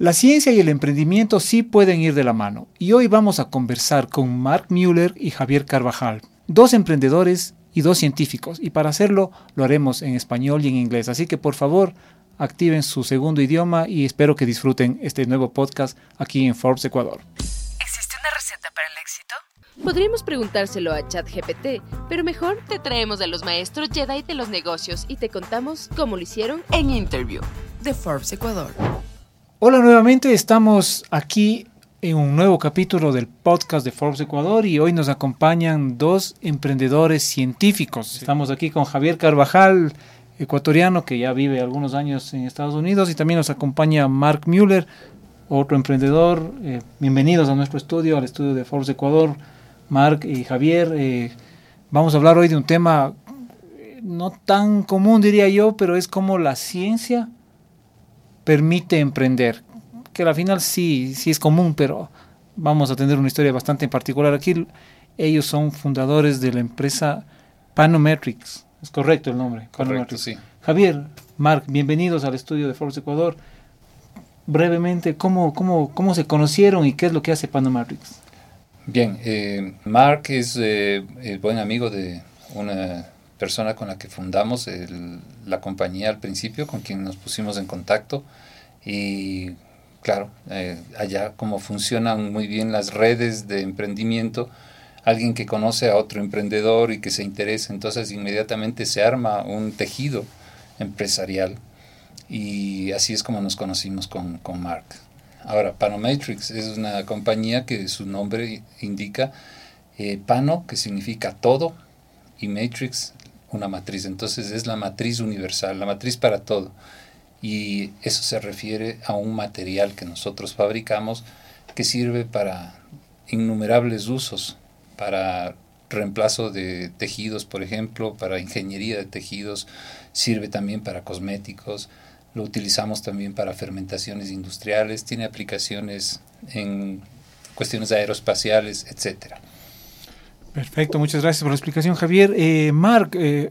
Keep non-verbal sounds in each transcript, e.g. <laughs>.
La ciencia y el emprendimiento sí pueden ir de la mano y hoy vamos a conversar con Mark Müller y Javier Carvajal, dos emprendedores y dos científicos y para hacerlo lo haremos en español y en inglés, así que por favor activen su segundo idioma y espero que disfruten este nuevo podcast aquí en Forbes Ecuador. ¿Existe una receta para el éxito? Podríamos preguntárselo a ChatGPT, pero mejor te traemos a los maestros Jedi de los negocios y te contamos cómo lo hicieron En Interview de Forbes Ecuador. Hola nuevamente, estamos aquí en un nuevo capítulo del podcast de Forbes Ecuador y hoy nos acompañan dos emprendedores científicos. Estamos aquí con Javier Carvajal, ecuatoriano que ya vive algunos años en Estados Unidos y también nos acompaña Mark Müller, otro emprendedor. Eh, bienvenidos a nuestro estudio, al estudio de Forbes Ecuador. Mark y Javier, eh, vamos a hablar hoy de un tema eh, no tan común diría yo, pero es como la ciencia permite emprender, que al final sí, sí es común, pero vamos a tener una historia bastante en particular. Aquí ellos son fundadores de la empresa Panometrics, es correcto el nombre. Correcto, Panometrics. sí. Javier, Mark, bienvenidos al estudio de Forbes Ecuador. Brevemente, ¿cómo, cómo, ¿cómo se conocieron y qué es lo que hace Panometrics? Bien, eh, Mark es eh, el buen amigo de una persona con la que fundamos la compañía al principio, con quien nos pusimos en contacto. Y claro, eh, allá como funcionan muy bien las redes de emprendimiento, alguien que conoce a otro emprendedor y que se interesa, entonces inmediatamente se arma un tejido empresarial. Y así es como nos conocimos con, con Mark. Ahora, Panometrics es una compañía que su nombre indica eh, Pano, que significa todo, y Matrix, una matriz. Entonces es la matriz universal, la matriz para todo. Y eso se refiere a un material que nosotros fabricamos que sirve para innumerables usos, para reemplazo de tejidos, por ejemplo, para ingeniería de tejidos, sirve también para cosméticos, lo utilizamos también para fermentaciones industriales, tiene aplicaciones en cuestiones aeroespaciales, etcétera. Perfecto, muchas gracias por la explicación, Javier. Eh, Mark, eh,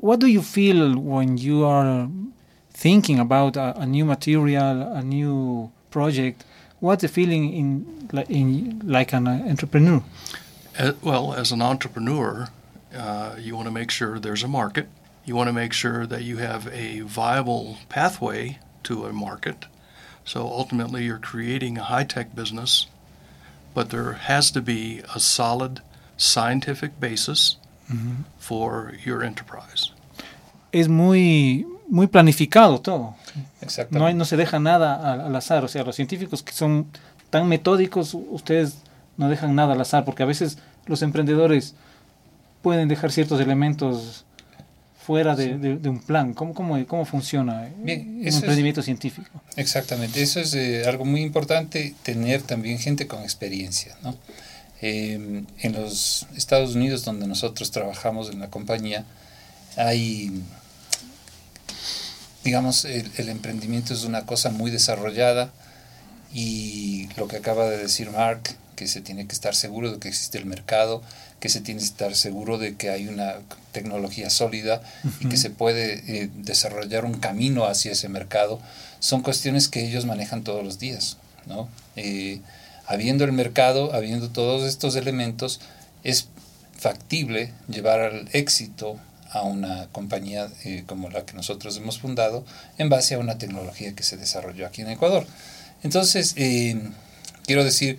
what do you feel when you are thinking about a, a new material, a new project? What's the feeling in, in like an entrepreneur? Uh, well, as an entrepreneur, uh, you want to make sure there's a market. You want to make sure that you have a viable pathway to a market. So ultimately, you're creating a high tech business, but there has to be a solid scientific basis for your enterprise. Es muy, muy planificado todo. Exactamente. No, hay- no se deja nada al, al azar. O sea, los científicos que son tan metódicos, ustedes no dejan nada al azar, porque a veces los emprendedores pueden dejar ciertos elementos fuera de, de- de un plan. ¿Cómo, cómo, cómo funciona Bien, un eso es- emprendimiento científico? Exactamente, eso es eh, algo muy importante, tener también gente con experiencia. ¿no? Eh, en los Estados Unidos, donde nosotros trabajamos en la compañía, hay, digamos, el, el emprendimiento es una cosa muy desarrollada y lo que acaba de decir Mark, que se tiene que estar seguro de que existe el mercado, que se tiene que estar seguro de que hay una tecnología sólida y que se puede eh, desarrollar un camino hacia ese mercado, son cuestiones que ellos manejan todos los días. ¿no? Eh, habiendo el mercado, habiendo todos estos elementos, es factible llevar al éxito a una compañía eh, como la que nosotros hemos fundado en base a una tecnología que se desarrolló aquí en Ecuador. Entonces, eh, quiero decir,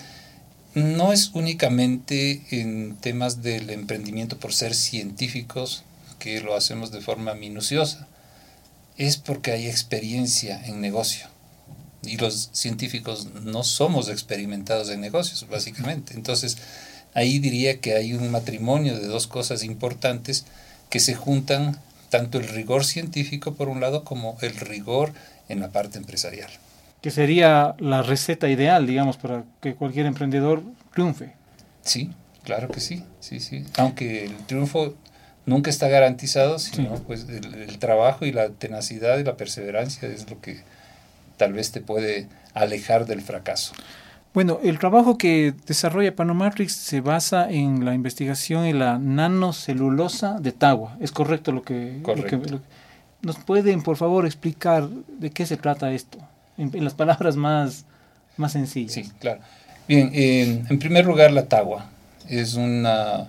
no es únicamente en temas del emprendimiento por ser científicos que lo hacemos de forma minuciosa, es porque hay experiencia en negocio. Y los científicos no somos experimentados en negocios, básicamente. Entonces, ahí diría que hay un matrimonio de dos cosas importantes que se juntan, tanto el rigor científico por un lado como el rigor en la parte empresarial. Que sería la receta ideal, digamos, para que cualquier emprendedor triunfe. Sí, claro que sí, sí, sí. Aunque el triunfo nunca está garantizado, sino Sí. pues el, el trabajo y la tenacidad y la perseverancia es lo que tal vez te puede alejar del fracaso. Bueno, el trabajo que desarrolla Panomatrix se basa en la investigación en la nanocelulosa de Tagua. ¿Es correcto lo que... lo que- Correcto. lo ¿Nos pueden, por favor, explicar de qué se trata esto? en, en las palabras más, más sencillas. Sí, claro. Bien, eh, en primer lugar, la tagua es una,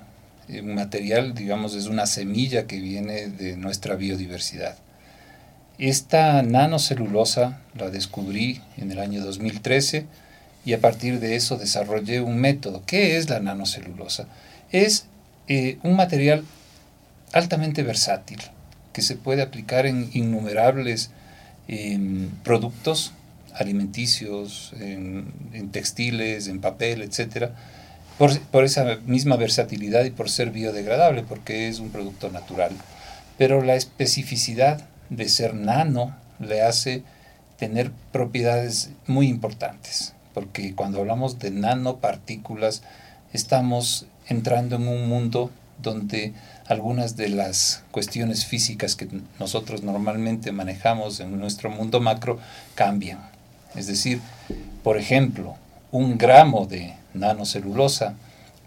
eh, un material, digamos, es una semilla que viene de nuestra biodiversidad. Esta nanocelulosa la descubrí en el año 2013 y a partir de eso desarrollé un método. ¿Qué es la nanocelulosa? Es eh, un material altamente versátil que se puede aplicar en innumerables em, productos alimenticios, en, en, textiles, en papel, etc. Por, por, esa misma versatilidad y por ser biodegradable, porque es un producto natural. Pero la especificidad de ser nano le hace tener propiedades muy importantes, porque cuando hablamos de nanopartículas estamos entrando en un mundo donde algunas de las cuestiones físicas que nosotros normalmente manejamos en nuestro mundo macro cambian. Es decir, por ejemplo, un gramo de nanocelulosa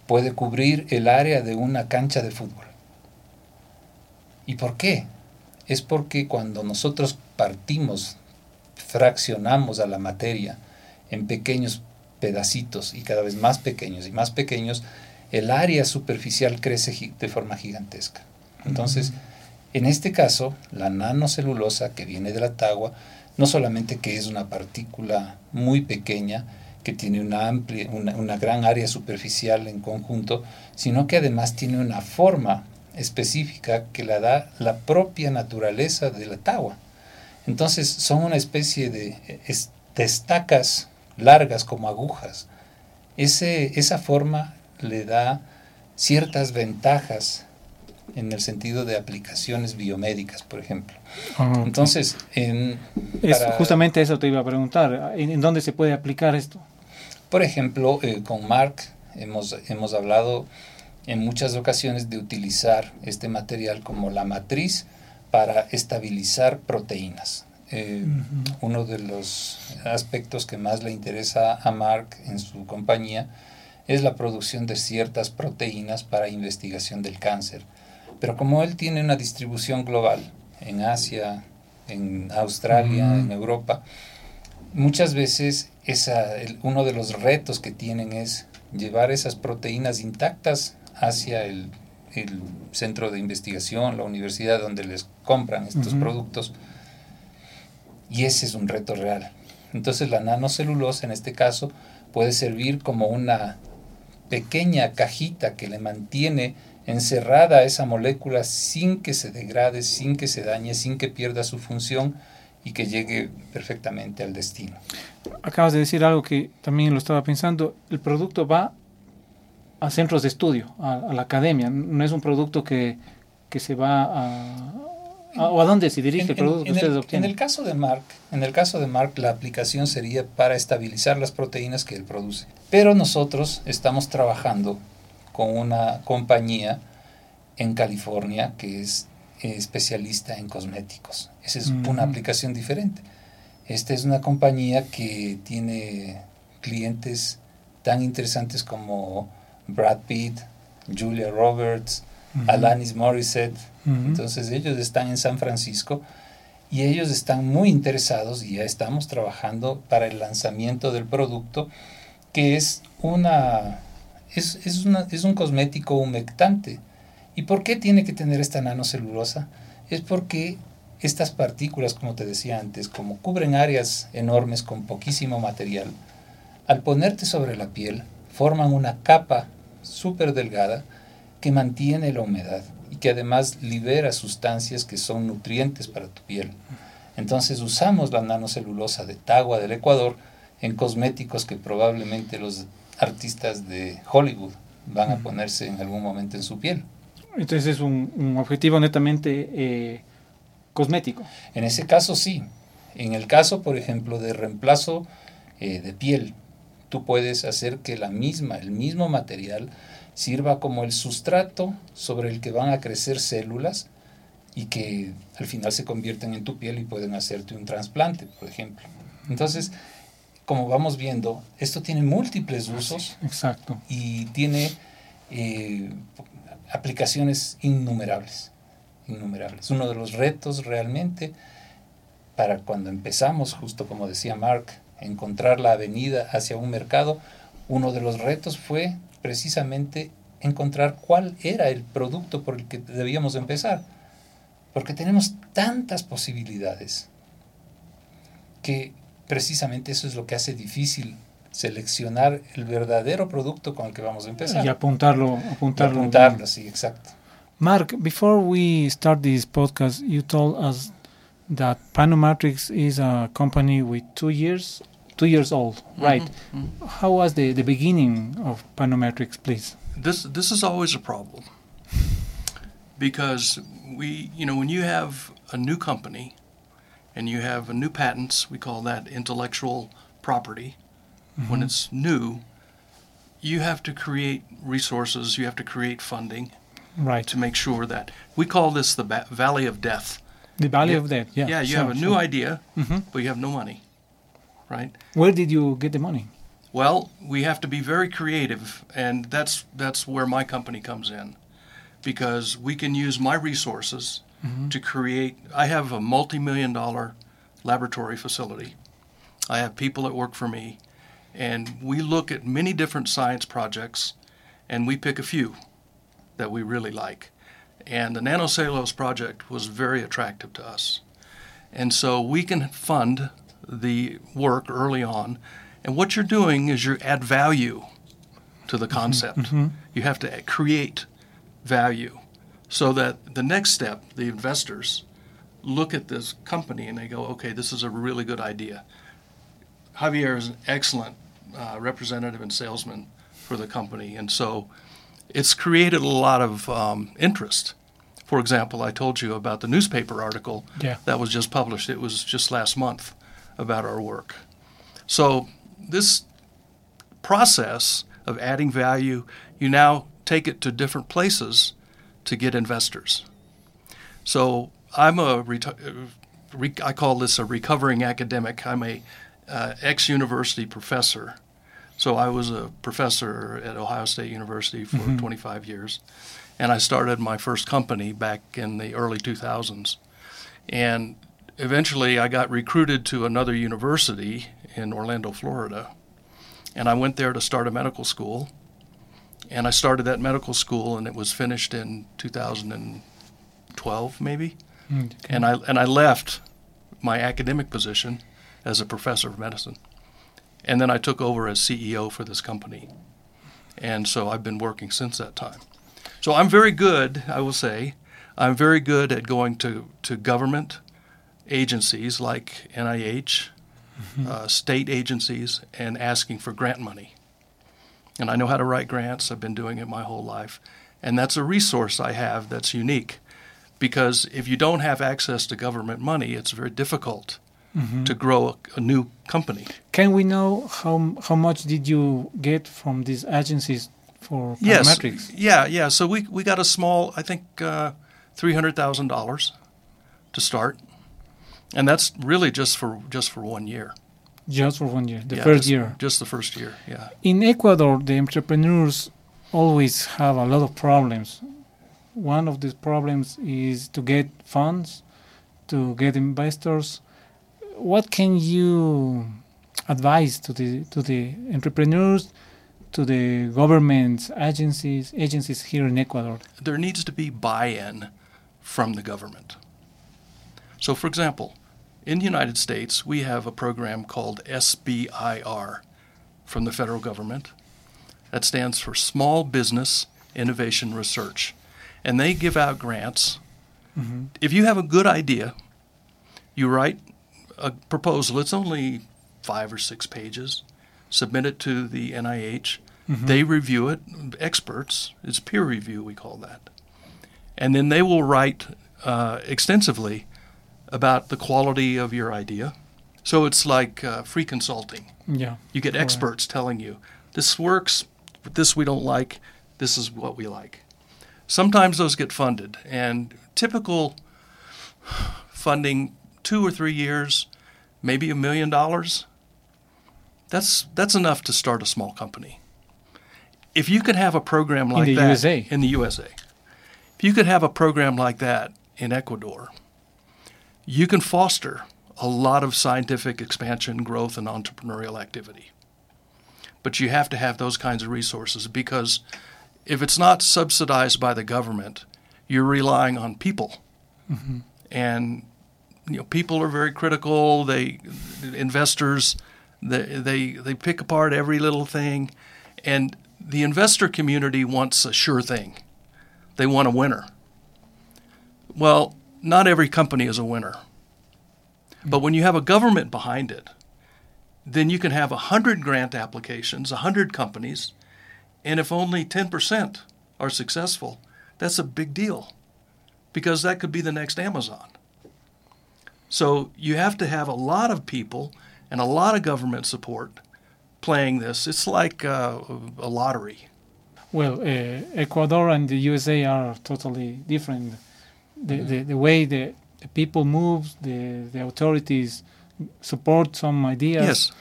puede cubrir el área de una cancha de fútbol. ¿Y por qué? Es porque cuando nosotros partimos, fraccionamos a la materia en pequeños pedacitos y cada vez más pequeños y más pequeños, el área superficial crece de forma gigantesca. Entonces, uh -huh. en este caso, la nanocelulosa que viene de la tagua, no solamente que es una partícula muy pequeña, que tiene una, amplia, una, una, gran área superficial en conjunto, sino que además tiene una forma específica que la da la propia naturaleza de la tagua. Entonces son una especie de, de estacas largas como agujas. Ese, esa forma le da ciertas ventajas en el sentido de aplicaciones biomédicas, por ejemplo. Ah, Entonces, en, es, para, justamente eso te iba a preguntar, ¿en, en dónde se puede aplicar esto? Por ejemplo, eh, con Mark hemos, hemos hablado en muchas ocasiones de utilizar este material como la matriz para estabilizar proteínas. Eh, uh -huh. Uno de los aspectos que más le interesa a Mark en su compañía es la producción de ciertas proteínas para investigación del cáncer. Pero como él tiene una distribución global en Asia, en Australia, uh -huh. en Europa, muchas veces esa, el, uno de los retos que tienen es llevar esas proteínas intactas hacia el, el centro de investigación, la universidad donde les compran estos uh -huh. productos. Y ese es un reto real. Entonces la nanocelulosa en este caso puede servir como una pequeña cajita que le mantiene encerrada esa molécula sin que se degrade, sin que se dañe, sin que pierda su función y que llegue perfectamente al destino. Acabas de decir algo que también lo estaba pensando. El producto va a centros de estudio, a, a la academia. No es un producto que, que se va a, a, o a dónde se dirige en, el producto en, que ustedes el, obtienen. En el caso de Mark, en el caso de Mark, la aplicación sería para estabilizar las proteínas que él produce. Pero nosotros estamos trabajando con una compañía en California que es eh, especialista en cosméticos. Esa es mm. una aplicación diferente. Esta es una compañía que tiene clientes tan interesantes como Brad Pitt, Julia Roberts, uh -huh. Alanis Morissette. Uh -huh. Entonces ellos están en San Francisco y ellos están muy interesados y ya estamos trabajando para el lanzamiento del producto que es una es, es, una, es un cosmético humectante. ¿Y por qué tiene que tener esta nanocelulosa? Es porque estas partículas, como te decía antes, como cubren áreas enormes con poquísimo material, al ponerte sobre la piel, forman una capa súper delgada que mantiene la humedad y que además libera sustancias que son nutrientes para tu piel. Entonces usamos la nanocelulosa de Tagua del Ecuador en cosméticos que probablemente los artistas de Hollywood van a ponerse en algún momento en su piel. Entonces es un, un objetivo netamente eh, cosmético. En ese caso sí. En el caso, por ejemplo, de reemplazo eh, de piel, tú puedes hacer que la misma, el mismo material sirva como el sustrato sobre el que van a crecer células y que al final se convierten en tu piel y pueden hacerte un trasplante, por ejemplo. Entonces, como vamos viendo, esto tiene múltiples usos. Exacto. Y tiene eh, aplicaciones innumerables, innumerables. Uno de los retos realmente para cuando empezamos, justo como decía Mark, encontrar la avenida hacia un mercado, uno de los retos fue precisamente encontrar cuál era el producto por el que debíamos empezar. Porque tenemos tantas posibilidades que precisamente eso es lo que hace difícil seleccionar el verdadero producto con el que vamos a empezar. Y apuntarlo, apuntarlo. Y apuntarlo, sí, exacto. Mark, before we start this podcast, you told us that Panomatrix is a company with two years, two years old, right? Mhm. How was the, the beginning of Panomatrix, please? This this is always a problem because we, you know, when you have a new company and you have a new patents, we call that intellectual property. When it's new, you have to create resources, you have to create funding Right. to make sure that we call this the ba- valley of death. The valley Yeah. of that, yeah. Yeah, you sure, have a new sure. idea, Mhm. but you have no money, right? Where did you get the money? Well, we have to be very creative, and that's that's where my company comes in, because we can use my resources mm-hmm. to create. I have a multi-million dollar laboratory facility. I have people that work for me, and we look at many different science projects, and we pick a few that we really like. And the nanocellulose project was very attractive to us. And so we can fund the work early on. And what you're doing is you add value to the concept. You have to create value so that the next step, the investors, look at this company and they go, okay, this is a really good idea. Javier is an excellent uh, representative and salesman for the company. And so it's created a lot of um, interest. For example, I told you about the newspaper article Yeah. that was just published. It was just last month about our work. So this process of adding value, you now take it to different places to get investors. So I'm a uh, I call this a recovering academic. I'm a uh, ex-university professor. So I was a professor at Ohio State University for 25 years, and I started my first company back in the early 2000s. And eventually, I got recruited to another university in Orlando, Florida, and I went there to start a medical school. And I started that medical school, and it was finished in 2012, maybe. Mm, okay. And I and I left my academic position as a professor of medicine, and then I took over as CEO for this company, and so I've been working since that time. So I'm very good, I will say, I'm very good at going to to government agencies like NIH, uh, state agencies, and asking for grant money. And I know how to write grants. I've been doing it my whole life, and that's a resource I have that's unique because if you don't have access to government money, it's very difficult to grow a, a new company. Can we know how how much did you get from these agencies for Yes, yeah, yeah. So we we got a small, I think, uh, three hundred thousand dollars to start, and that's really just for just for one year. Just for one year, the Yeah, first just, year. just the first year. Yeah. In Ecuador, the entrepreneurs always have a lot of problems. One of these problems is to get funds, to get investors. What can you advise to the to the entrepreneurs, to the governments, agencies, agencies here in Ecuador? there needs to be buy-in from the government. So, for example, in the United States, we have a program called SBIR from the federal government. That stands for Small Business Innovation Research. And they give out grants. If you have a good idea, you write a proposal. It's only five or six pages. Submit it to the NIH. They review it. Experts. It's peer review. We call that. And then they will write uh, extensively about the quality of your idea. So it's like uh, free consulting. Yeah. You get experts telling you this works, but this we don't like. This is what we like. Sometimes those get funded, and typical funding two or three years, maybe a million dollars. That's that's enough to start a small company. If you could have a program like the that USA. in the USA, if you could have a program like that in Ecuador, you can foster a lot of scientific expansion, growth, and entrepreneurial activity. But you have to have those kinds of resources because if it's not subsidized by the government, you're relying on people. Mm-hmm. And you know, people are very critical. They investors they, they they pick apart every little thing, and the investor community wants a sure thing. They want a winner. Well, not every company is a winner. But when you have a government behind it, then you can have 100 grant applications, 100 companies, and if only 10% are successful, that's a big deal because that could be the next Amazon. So you have to have a lot of people and a lot of government support playing this. It's like uh, a lottery. Well, uh, Ecuador and the USA are totally different. The, the, the way the, the people move, the, the authorities support some ideas. Yes.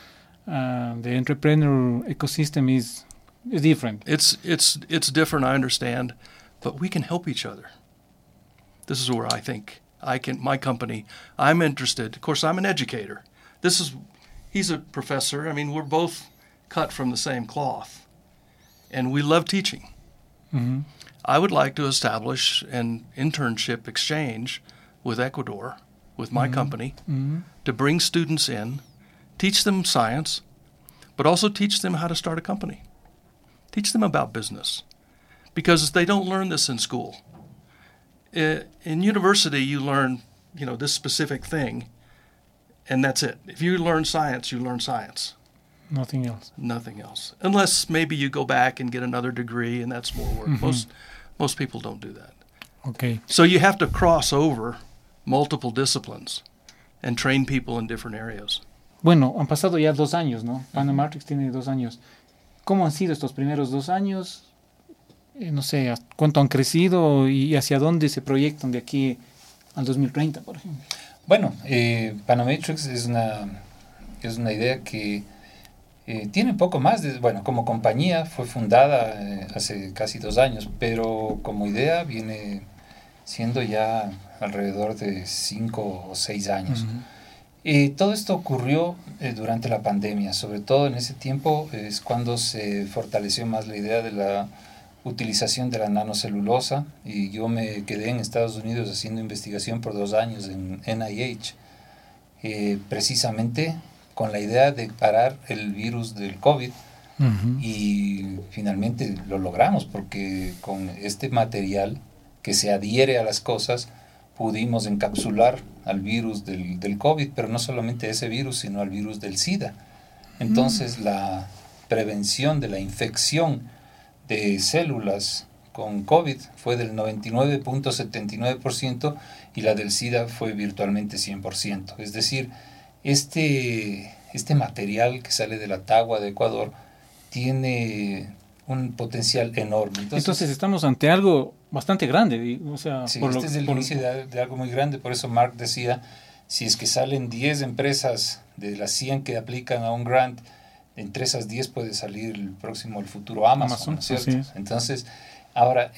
Uh, the entrepreneur ecosystem is, is different. It's, it's, it's different, I understand, but we can help each other. This is where I think I can, my company, I'm interested. Of course, I'm an educator. This is, he's a professor. I mean, we're both cut from the same cloth, and we love teaching. Mm-hmm. I would like to establish an internship exchange with Ecuador, with my mm-hmm. company, mm-hmm. to bring students in, teach them science, but also teach them how to start a company. Teach them about business. Because they don't learn this in school. In university, you learn, you know, this specific thing, and that's it. If you learn science, you learn science. Nothing else. Nothing else. Unless maybe you go back and get another degree, and that's more work. Mm-hmm. Most most people don't do that. Okay. So you have to cross over multiple disciplines and train people in different areas. Bueno, han pasado ya dos años, ¿no? Panamartrix tiene dos años. ¿Cómo han sido estos primeros dos años? Eh, no sé, ¿cuánto han crecido y hacia dónde se proyectan de aquí al 2030, por ejemplo? Bueno, eh, Panametrics es una, es una idea que eh, tiene poco más de, bueno, como compañía fue fundada eh, hace casi dos años, pero como idea viene siendo ya alrededor de cinco o seis años. Y todo esto ocurrió eh, durante la pandemia, sobre todo en ese tiempo es cuando se fortaleció más la idea de la utilización de la nanocelulosa. Y yo me quedé en Estados Unidos haciendo investigación por dos años en NIH, eh, precisamente con la idea de parar el virus del COVID y finalmente lo logramos porque con este material que se adhiere a las cosas pudimos encapsular al virus del, del COVID, pero no solamente ese virus, sino al virus del SIDA. Entonces mm. la prevención de la infección de células con COVID fue del 99.79% y la del SIDA fue virtualmente 100%. Es decir, este, este material que sale de la Tagua de Ecuador tiene un potencial enorme. Entonces, estamos ante algo bastante grande. O sea, sí, este es el inicio de, algo muy grande. Por eso Mark decía, si es que salen 10 empresas de las 100 que aplican a un grant, entre esas 10 puede salir el próximo, el futuro Amazon, ¿cierto? Entonces, ahora,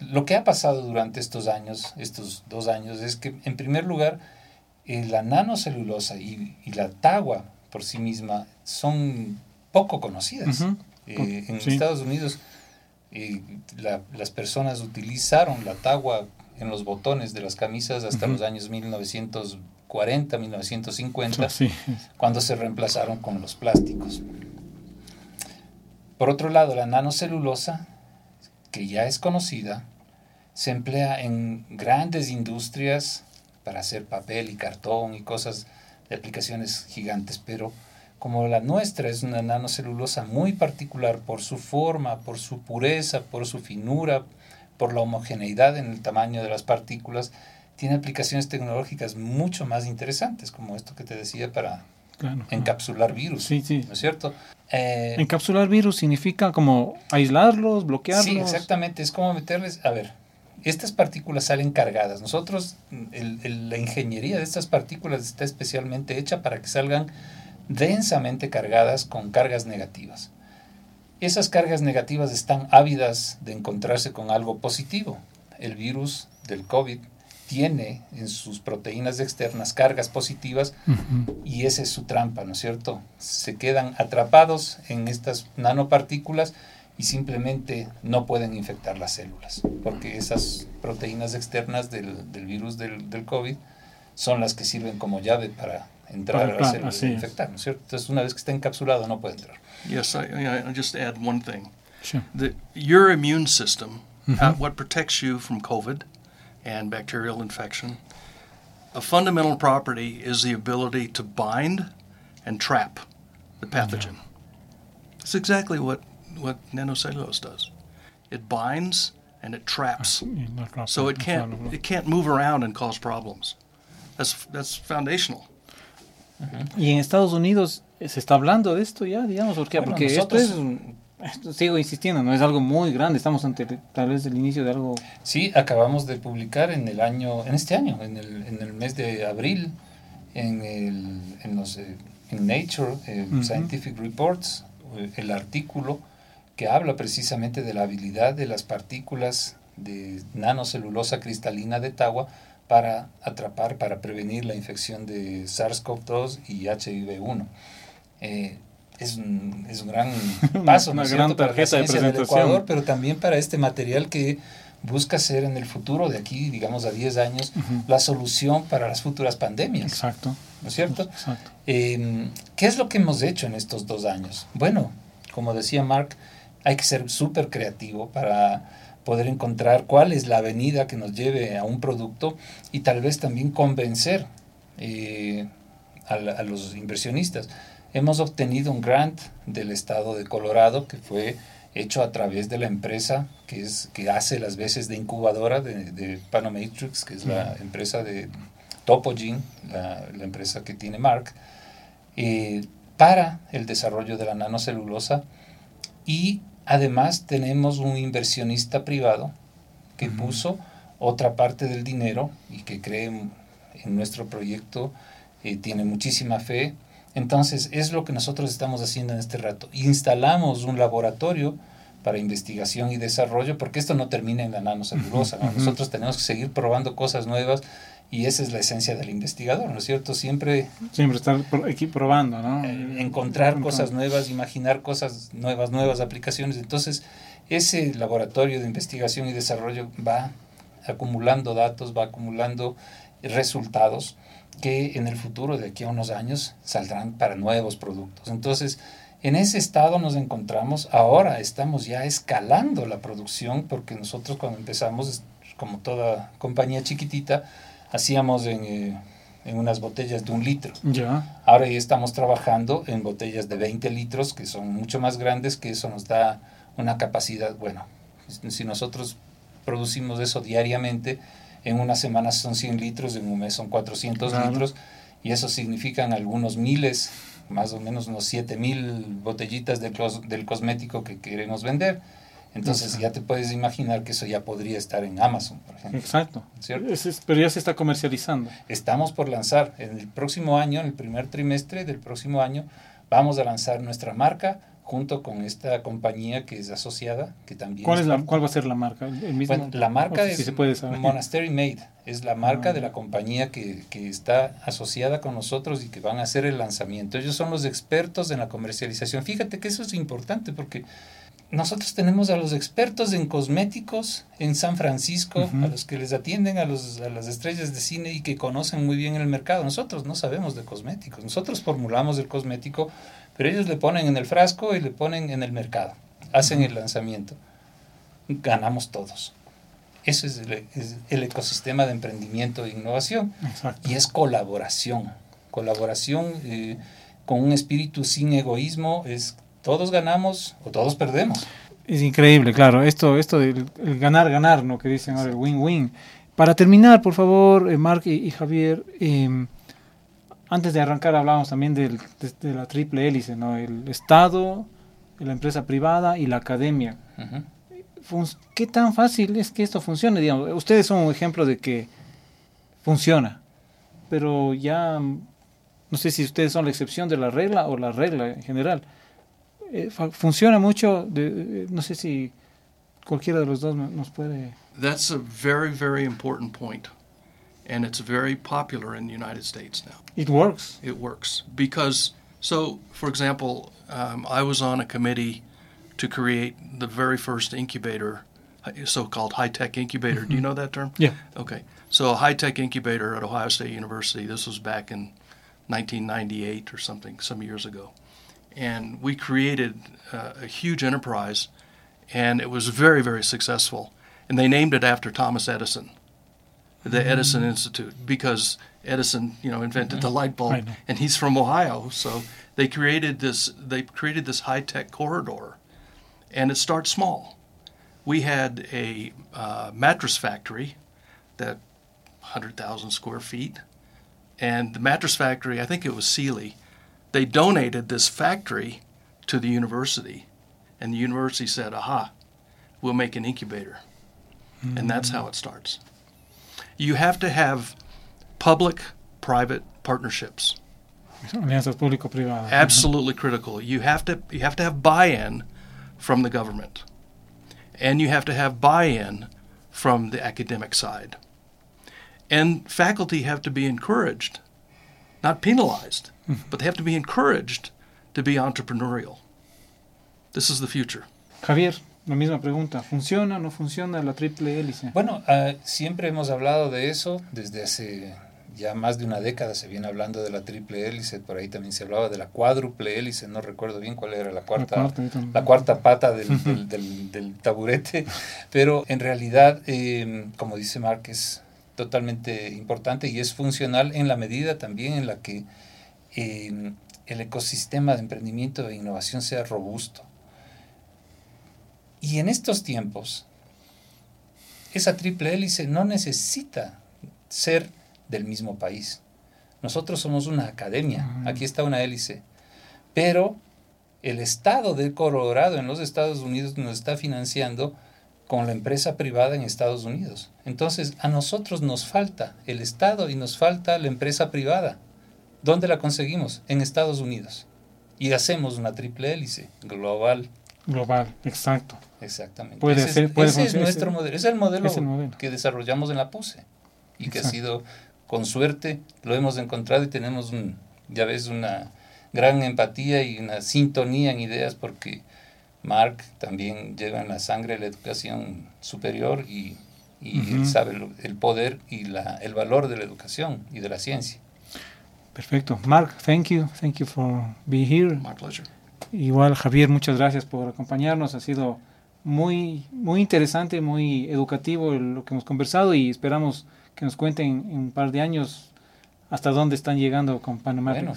lo que ha pasado durante estos años, estos dos años, es que en primer lugar, eh, la nanocelulosa y, y, la tagua por sí misma son poco conocidas. Eh, en Estados Unidos eh, las personas utilizaron la tagua en los botones de las camisas hasta los años 1940, 1950, cuando se reemplazaron con los plásticos. Por otro lado, la nanocelulosa, que ya es conocida, se emplea en grandes industrias para hacer papel y cartón y cosas de aplicaciones gigantes, pero como la nuestra es una nanocelulosa muy particular por su forma, por su pureza, por su finura, por la homogeneidad en el tamaño de las partículas, tiene aplicaciones tecnológicas mucho más interesantes, como esto que te decía para encapsular virus. Sí, sí. ¿No es cierto? Eh, encapsular virus significa como aislarlos, bloquearlos. Sí, exactamente. Es como meterles. A ver, estas partículas salen cargadas. Nosotros, la ingeniería de estas partículas está especialmente hecha para que salgan densamente cargadas con cargas negativas. Esas cargas negativas están ávidas de encontrarse con algo positivo. El virus del COVID tiene en sus proteínas externas cargas positivas y esa es su trampa, ¿no es cierto? Se quedan atrapados en estas nanopartículas y simplemente no pueden infectar las células, porque esas proteínas externas del, del virus del, del COVID son las que sirven como llave para entrar Para- a las células y infectar, ¿no es cierto? Entonces una vez que está encapsulado no puede entrar. Yes, I, I, I'll just add one thing. Sí. The, your immune system, Mhm. uh, what protects you from COVID and bacterial infection, a fundamental property is the ability to bind and trap the pathogen. It's exactly what, what nanocellulose does. It binds and it traps, so it no can't it can't move around and cause problems. That's that's foundational. Y en Estados Unidos eh, se está hablando de esto ya, digamos, ¿por qué? Bueno, Porque nosotros- esto es, un- esto sigo insistiendo, no es algo muy grande, estamos ante tal vez el inicio de algo... Sí, acabamos de publicar en el año, en este año, en el, en el mes de abril, en, el, en, los, eh, en Nature eh, Ujú. Scientific Reports, eh, el artículo que habla precisamente de la habilidad de las partículas de nanocelulosa cristalina de Tawa para atrapar, para prevenir la infección de SARS-CoV-2 y HIV-1. Eh, es, un, es un gran <laughs> paso, Una ¿no es gran cierto? para la tarjeta de del presentación. Ecuador, pero también para este material que busca ser en el futuro, de aquí, digamos, a 10 años, la solución para las futuras pandemias, Exacto. ¿no es cierto? Exacto. Eh, ¿Qué es lo que hemos hecho en estos dos años? Bueno, como decía Mark, hay que ser súper creativo para poder encontrar cuál es la avenida que nos lleve a un producto y tal vez también convencer eh, a, la- a los inversionistas. Hemos obtenido un grant del estado de Colorado que fue hecho a través de la empresa que, es, que hace las veces de incubadora de, de Panomatrix, que es la empresa de Topogen, la, la empresa que tiene Mark, eh, para el desarrollo de la nanocelulosa y además tenemos un inversionista privado que puso otra parte del dinero y que cree en, en nuestro proyecto, eh, tiene muchísima fe. Entonces es lo que nosotros estamos haciendo en este rato. Instalamos un laboratorio para investigación y desarrollo, porque esto no termina en la nanocelulosa. ¿no? Nosotros tenemos que seguir probando cosas nuevas y esa es la esencia del investigador, ¿no es cierto? Siempre Siempre estar aquí probando, ¿no? eh, encontrar Encontrar. cosas nuevas, imaginar cosas nuevas, nuevas aplicaciones. Entonces, ese laboratorio de investigación y desarrollo va acumulando datos, va acumulando resultados que en el futuro, de aquí a unos años, saldrán para nuevos productos. Entonces, en ese estado nos encontramos. Ahora estamos ya escalando la producción porque nosotros cuando empezamos, como toda compañía chiquitita, hacíamos en, eh, en unas botellas de un litro. Ya. Ahora ya estamos trabajando en botellas de 20 litros, que son mucho más grandes, que eso nos da una capacidad, bueno, si nosotros producimos eso diariamente, en una semana son 100 litros, en un mes son 400 Claro. litros, y eso significan algunos miles, más o menos unos 7 mil botellitas del, cos- del cosmético que queremos vender. Entonces Exacto. ya te puedes imaginar que eso ya podría estar en Amazon, por ejemplo. Exacto. ¿Cierto? Es- pero ya se está comercializando. Estamos por lanzar en el próximo año, en el primer trimestre del próximo año, vamos a lanzar nuestra marca junto con esta compañía que es asociada, que también ¿Cuál, es la, ¿Cuál va a ser la marca? ¿El mismo? Bueno, la marca O es se puede saber. Monastery Made, es la marca Ah. de la compañía que, que está asociada con nosotros y que van a hacer el lanzamiento. Ellos son los expertos en la comercialización. Fíjate que eso es importante porque nosotros tenemos a los expertos en cosméticos en San Francisco, a los que les atienden a, los, a las estrellas de cine y que conocen muy bien el mercado. Nosotros no sabemos de cosméticos. Nosotros formulamos el cosmético, pero ellos le ponen en el frasco y le ponen en el mercado. Hacen el lanzamiento. Ganamos todos. Ese es el, es el ecosistema de emprendimiento e innovación Exacto. y es colaboración. Colaboración eh, con un espíritu sin egoísmo es todos ganamos o todos perdemos. Es increíble, claro. Esto, esto del el ganar, ganar, ¿no? Que dicen ahora, el win-win. Para terminar, por favor, eh, Mark y, y Javier, eh, antes de arrancar hablábamos también del, de, de la triple hélice, ¿no? El Estado, la empresa privada y la academia. ¿Qué tan fácil es que esto funcione? Digamos, ustedes son un ejemplo de que funciona, pero ya mm, no sé si ustedes son la excepción de la regla o la regla en general. Eh, funciona mucho, de- de- no sé si cualquiera de los dos nos puede... That's a very, very important point. and it's very popular in the United States now. It works. It works because, so for example, um, I was on a committee to create the very first incubator, so called high tech incubator. Do you know that term? Yeah. Okay. So, a high tech incubator at Ohio State University, this was back in 1998 or something, some years ago. And we created uh, a huge enterprise, and it was very, very successful. And they named it after Thomas Edison the Edison Institute because Edison, you know, invented the light bulb, and he's from Ohio. So they created this. They created this high tech corridor, and it starts small. We had a uh, mattress factory that 100,000 square feet, and the mattress factory, I think it was Sealy, they donated this factory to the university, and the university said, "Aha, we'll make an incubator," and that's how it starts. You have to have public private partnerships. Alianzas absolutely critical. You have to you have to have buy-in from the government. And you have to have buy-in from the academic side. And faculty have to be encouraged not penalized but they have to be encouraged to be entrepreneurial this is the future Javier, la misma pregunta. ¿Funciona o no funciona la triple hélice? Bueno, ah, siempre hemos hablado de eso, desde hace ya más de una década se viene hablando de la triple hélice, por ahí también se hablaba de la cuádruple hélice, no recuerdo bien cuál era la cuarta, cuarta, yo también. la cuarta pata del, del- del- del taburete, pero en realidad, eh, como dice es totalmente importante y es funcional en la medida también en la que eh, el ecosistema de emprendimiento e innovación sea robusto. Y en estos tiempos, esa triple hélice no necesita ser del mismo país. Nosotros somos una academia, aquí está una hélice, pero el Estado de Colorado en los Estados Unidos nos está financiando con la empresa privada en Estados Unidos. Entonces, a nosotros nos falta el Estado y nos falta la empresa privada. ¿Dónde la conseguimos? En Estados Unidos. Y hacemos una triple hélice global. Global, exacto. Exactamente. Puede ese ser- puede ese es nuestro modelo. Es el modelo, es el modelo. que desarrollamos en la PUSE y que ha sido, con suerte, lo hemos encontrado y tenemos, un, ya ves, una gran empatía y una sintonía en ideas porque Mark también lleva en la sangre la educación superior y, y él sabe el poder y la, el valor de la educación y de la ciencia. Perfecto. Mark, thank you. Thank you for being here. my pleasure Igual, Javier, muchas gracias por acompañarnos. Ha sido muy, muy interesante, muy educativo el- lo que hemos conversado y esperamos que nos cuenten en un par de años hasta dónde están llegando con Panamá. Bueno,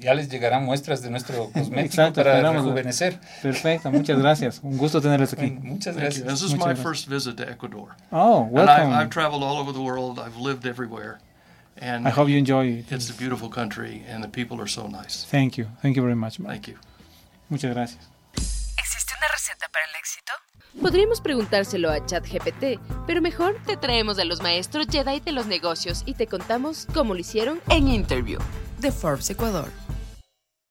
ya les llegarán muestras de nuestro <laughs> cosmético Exacto, para esperamos. rejuvenecer. Perfecto, muchas gracias. Un gusto tenerles aquí. Bueno, muchas gracias. this is Muchas my gracias. first visit to ecuador Oh, and welcome. I've, I've traveled all over the world i've lived everywhere and I hope you enjoy it. it's a beautiful country and the people are so nice Thank you. Thank you very much. Mark. thank you Muchas gracias. ¿Existe una receta para el éxito? Podríamos preguntárselo a ChatGPT, pero mejor te traemos a los maestros Jedi de los negocios y te contamos cómo lo hicieron En Interview de Forbes Ecuador.